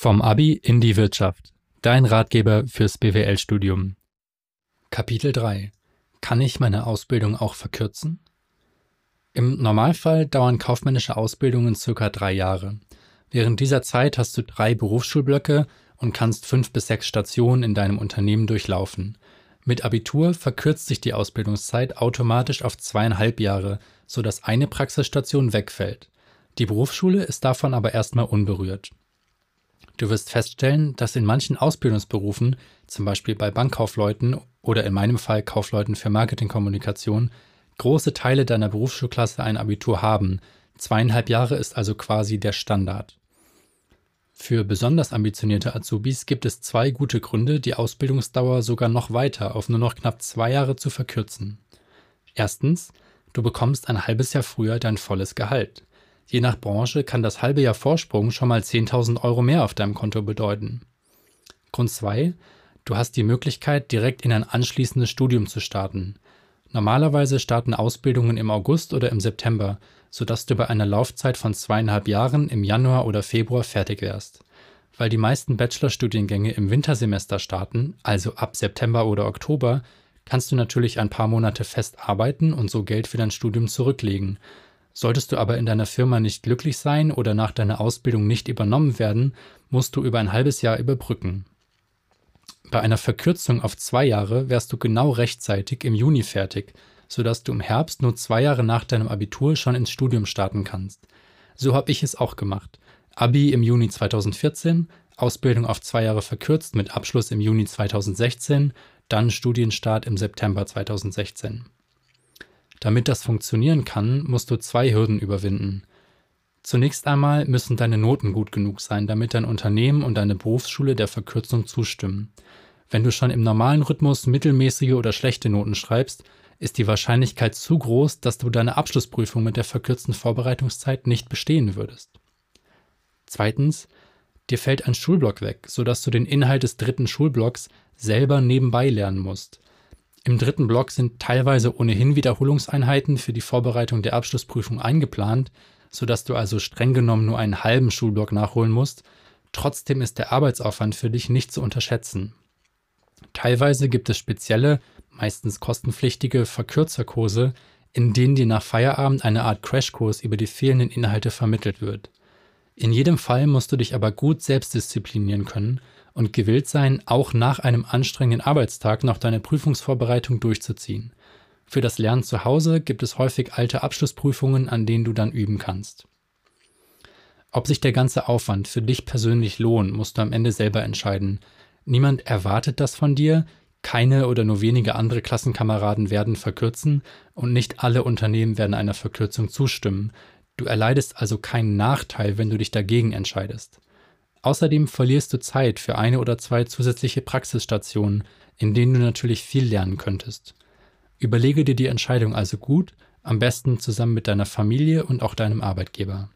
Vom Abi in die Wirtschaft. Dein Ratgeber fürs BWL-Studium. Kapitel 3. Kann ich meine Ausbildung auch verkürzen? Im Normalfall dauern kaufmännische Ausbildungen circa drei Jahre. Während dieser Zeit hast du drei Berufsschulblöcke und kannst fünf bis sechs Stationen in deinem Unternehmen durchlaufen. Mit Abitur verkürzt sich die Ausbildungszeit automatisch auf zweieinhalb Jahre, sodass eine Praxisstation wegfällt. Die Berufsschule ist davon aber erstmal unberührt. Du wirst feststellen, dass in manchen Ausbildungsberufen, zum Beispiel bei Bankkaufleuten oder in meinem Fall Kaufleuten für Marketingkommunikation, große Teile deiner Berufsschulklasse ein Abitur haben. Zweieinhalb Jahre ist also quasi der Standard. Für besonders ambitionierte Azubis gibt es zwei gute Gründe, die Ausbildungsdauer sogar noch weiter auf nur noch knapp zwei Jahre zu verkürzen. Erstens, du bekommst ein halbes Jahr früher dein volles Gehalt. Je nach Branche kann das halbe Jahr Vorsprung schon mal 10.000 Euro mehr auf deinem Konto bedeuten. Grund 2. Du hast die Möglichkeit, direkt in ein anschließendes Studium zu starten. Normalerweise starten Ausbildungen im August oder im September, sodass du bei einer Laufzeit von zweieinhalb Jahren im Januar oder Februar fertig wärst. Weil die meisten Bachelorstudiengänge im Wintersemester starten, also ab September oder Oktober, kannst du natürlich ein paar Monate fest arbeiten und so Geld für dein Studium zurücklegen, Solltest du aber in deiner Firma nicht glücklich sein oder nach deiner Ausbildung nicht übernommen werden, musst du über ein halbes Jahr überbrücken. Bei einer Verkürzung auf zwei Jahre wärst du genau rechtzeitig im Juni fertig, sodass du im Herbst nur zwei Jahre nach deinem Abitur schon ins Studium starten kannst. So habe ich es auch gemacht. Abi im Juni 2014, Ausbildung auf zwei Jahre verkürzt mit Abschluss im Juni 2016, dann Studienstart im September 2016. Damit das funktionieren kann, musst du zwei Hürden überwinden. Zunächst einmal müssen deine Noten gut genug sein, damit dein Unternehmen und deine Berufsschule der Verkürzung zustimmen. Wenn du schon im normalen Rhythmus mittelmäßige oder schlechte Noten schreibst, ist die Wahrscheinlichkeit zu groß, dass du deine Abschlussprüfung mit der verkürzten Vorbereitungszeit nicht bestehen würdest. Zweitens, dir fällt ein Schulblock weg, sodass du den Inhalt des dritten Schulblocks selber nebenbei lernen musst. Im dritten Block sind teilweise ohnehin Wiederholungseinheiten für die Vorbereitung der Abschlussprüfung eingeplant, sodass du also streng genommen nur einen halben Schulblock nachholen musst. Trotzdem ist der Arbeitsaufwand für dich nicht zu unterschätzen. Teilweise gibt es spezielle, meistens kostenpflichtige Verkürzerkurse, in denen dir nach Feierabend eine Art Crashkurs über die fehlenden Inhalte vermittelt wird. In jedem Fall musst du dich aber gut selbst disziplinieren können und gewillt sein, auch nach einem anstrengenden Arbeitstag noch deine Prüfungsvorbereitung durchzuziehen. Für das Lernen zu Hause gibt es häufig alte Abschlussprüfungen, an denen du dann üben kannst. Ob sich der ganze Aufwand für dich persönlich lohnt, musst du am Ende selber entscheiden. Niemand erwartet das von dir, keine oder nur wenige andere Klassenkameraden werden verkürzen und nicht alle Unternehmen werden einer Verkürzung zustimmen. Du erleidest also keinen Nachteil, wenn du dich dagegen entscheidest. Außerdem verlierst du Zeit für eine oder zwei zusätzliche Praxisstationen, in denen du natürlich viel lernen könntest. Überlege dir die Entscheidung also gut, am besten zusammen mit deiner Familie und auch deinem Arbeitgeber.